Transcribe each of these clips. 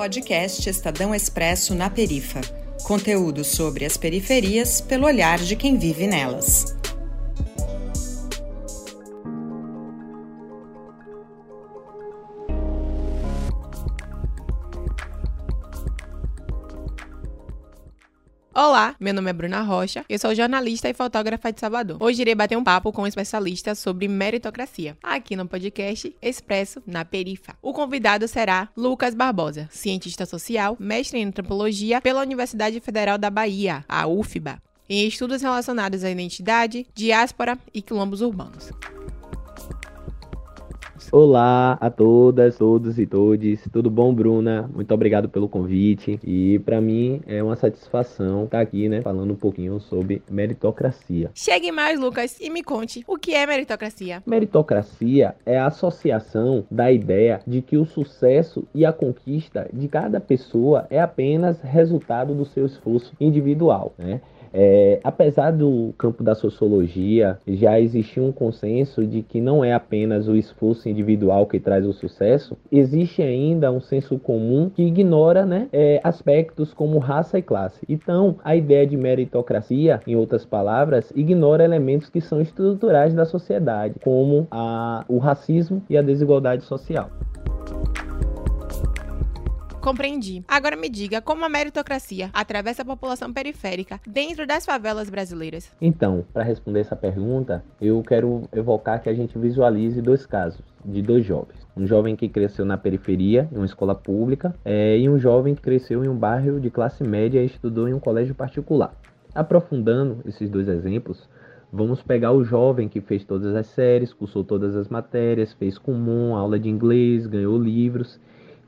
Podcast Estadão Expresso na Perifa. Conteúdo sobre as periferias pelo olhar de quem vive nelas. Olá, meu nome é Bruna Rocha, eu sou jornalista e fotógrafa de Salvador. Hoje irei bater um papo com um especialista sobre meritocracia, aqui no podcast Expresso na Perifa. O convidado será Lucas Barbosa, cientista social, mestre em antropologia pela Universidade Federal da Bahia, a UFBA, em estudos relacionados à identidade, diáspora e quilombos urbanos. Olá a todas, todos e todes. Tudo bom, Bruna? Muito obrigado pelo convite. E para mim é uma satisfação estar aqui, né, falando um pouquinho sobre meritocracia. Chegue mais, Lucas, e me conte o que é meritocracia. Meritocracia é a associação da ideia de que o sucesso e a conquista de cada pessoa é apenas resultado do seu esforço individual, né? É, apesar do campo da sociologia já existir um consenso de que não é apenas o esforço individual que traz o sucesso, existe ainda um senso comum que ignora né, é, aspectos como raça e classe. Então, a ideia de meritocracia, em outras palavras, ignora elementos que são estruturais da sociedade, como a, o racismo e a desigualdade social. Compreendi. Agora me diga como a meritocracia atravessa a população periférica dentro das favelas brasileiras. Então, para responder essa pergunta, eu quero evocar que a gente visualize dois casos de dois jovens. Um jovem que cresceu na periferia, em uma escola pública, é, e um jovem que cresceu em um bairro de classe média e estudou em um colégio particular. Aprofundando esses dois exemplos, Vamos pegar o jovem que fez todas as séries, cursou todas as matérias, fez comum, aula de inglês, ganhou livros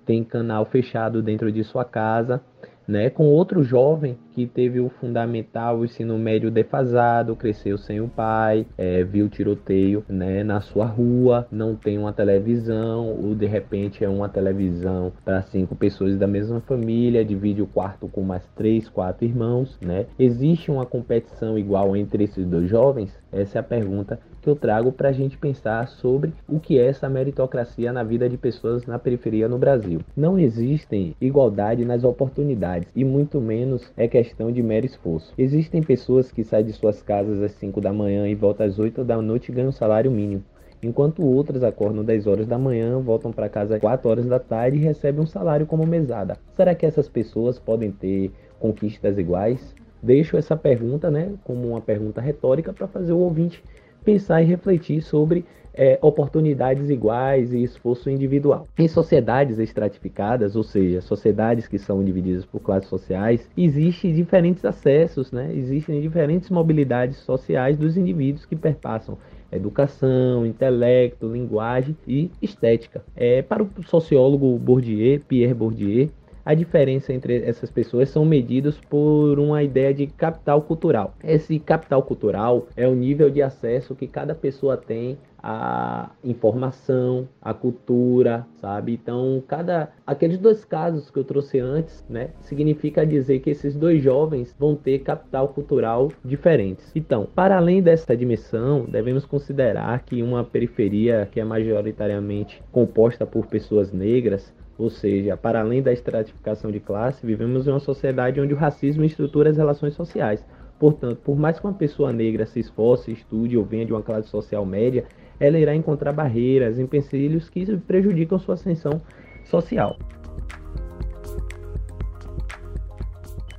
tem canal fechado dentro de sua casa, né? Com outro jovem que teve o fundamental, o ensino médio defasado, cresceu sem o pai, é, viu tiroteio, né? Na sua rua, não tem uma televisão, ou de repente é uma televisão para cinco pessoas da mesma família, divide o quarto com mais três, quatro irmãos, né? Existe uma competição igual entre esses dois jovens? Essa é a pergunta que eu trago para a gente pensar sobre o que é essa meritocracia na vida de pessoas na periferia no Brasil. Não existem igualdade nas oportunidades e muito menos é questão de mero esforço. Existem pessoas que saem de suas casas às 5 da manhã e voltam às 8 da noite e ganham salário mínimo enquanto outras acordam 10 horas da manhã, voltam para casa às 4 horas da tarde e recebem um salário como mesada. Será que essas pessoas podem ter conquistas iguais? Deixo essa pergunta, né, como uma pergunta retórica para fazer o ouvinte pensar e refletir sobre é, oportunidades iguais e esforço individual. Em sociedades estratificadas, ou seja, sociedades que são divididas por classes sociais, existem diferentes acessos, né? existem diferentes mobilidades sociais dos indivíduos que perpassam educação, intelecto, linguagem e estética. É, para o sociólogo Bourdieu, Pierre Bourdieu, a diferença entre essas pessoas são medidos por uma ideia de capital cultural. Esse capital cultural é o nível de acesso que cada pessoa tem à informação, à cultura, sabe? Então, cada aqueles dois casos que eu trouxe antes, né, significa dizer que esses dois jovens vão ter capital cultural diferentes. Então, para além dessa dimensão, devemos considerar que uma periferia que é majoritariamente composta por pessoas negras ou seja, para além da estratificação de classe, vivemos em uma sociedade onde o racismo estrutura as relações sociais. Portanto, por mais que uma pessoa negra se esforce, estude ou venha de uma classe social média, ela irá encontrar barreiras, empecilhos que prejudicam sua ascensão social.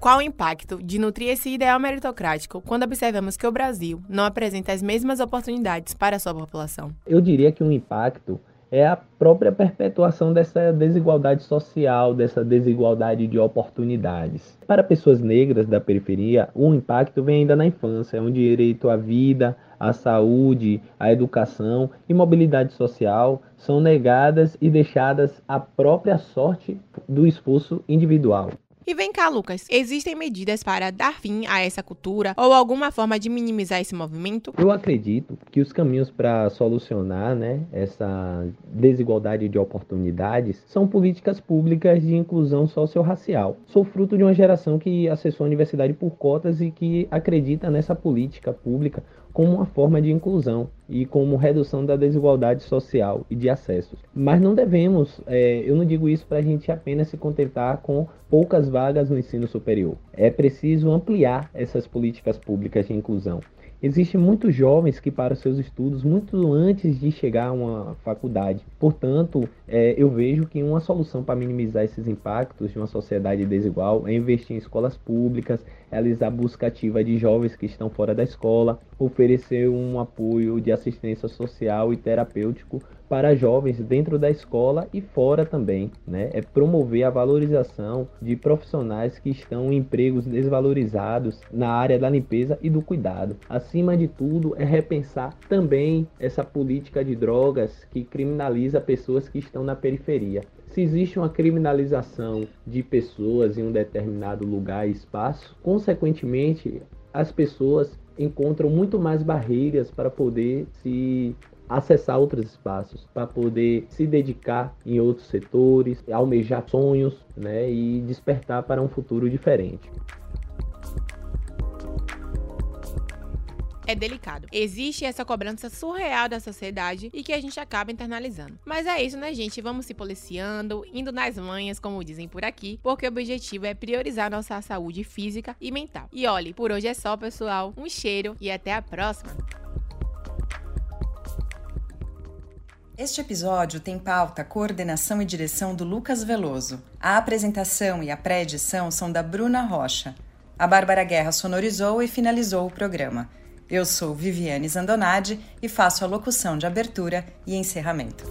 Qual o impacto de nutrir esse ideal meritocrático quando observamos que o Brasil não apresenta as mesmas oportunidades para a sua população? Eu diria que um impacto é a própria perpetuação dessa desigualdade social, dessa desigualdade de oportunidades. Para pessoas negras da periferia, o impacto vem ainda na infância, onde direito à vida, à saúde, à educação e mobilidade social são negadas e deixadas à própria sorte do esforço individual. E vem cá, Lucas, existem medidas para dar fim a essa cultura ou alguma forma de minimizar esse movimento? Eu acredito que os caminhos para solucionar né, essa desigualdade de oportunidades são políticas públicas de inclusão socio-racial. Sou fruto de uma geração que acessou a universidade por cotas e que acredita nessa política pública como uma forma de inclusão e como redução da desigualdade social e de acessos. Mas não devemos, é, eu não digo isso para a gente apenas se contentar com poucas vagas no ensino superior. É preciso ampliar essas políticas públicas de inclusão. Existem muitos jovens que param seus estudos muito antes de chegar a uma faculdade. Portanto, é, eu vejo que uma solução para minimizar esses impactos de uma sociedade desigual é investir em escolas públicas, realizar busca ativa de jovens que estão fora da escola, oferecer um apoio de assistência social e terapêutico para jovens dentro da escola e fora também, né? É promover a valorização de profissionais que estão em empregos desvalorizados na área da limpeza e do cuidado. Acima de tudo, é repensar também essa política de drogas que criminaliza pessoas que estão na periferia. Se existe uma criminalização de pessoas em um determinado lugar e espaço, consequentemente, as pessoas encontram muito mais barreiras para poder se acessar outros espaços, para poder se dedicar em outros setores, almejar sonhos né, e despertar para um futuro diferente. é delicado. Existe essa cobrança surreal da sociedade e que a gente acaba internalizando. Mas é isso, né, gente? Vamos se policiando, indo nas manhas, como dizem por aqui, porque o objetivo é priorizar nossa saúde física e mental. E olhe, por hoje é só, pessoal. Um cheiro e até a próxima! Este episódio tem pauta, coordenação e direção do Lucas Veloso. A apresentação e a pré-edição são da Bruna Rocha. A Bárbara Guerra sonorizou e finalizou o programa. Eu sou Viviane Zandonade e faço a locução de abertura e encerramento.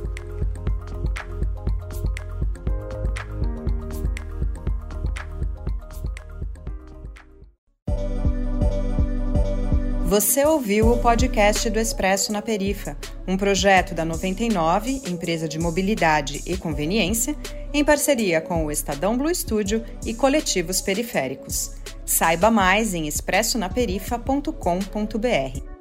Você ouviu o podcast do Expresso na Perifa, um projeto da 99, empresa de mobilidade e conveniência, em parceria com o Estadão Blue Studio e coletivos periféricos. Saiba mais em expressonaperifa.com.br.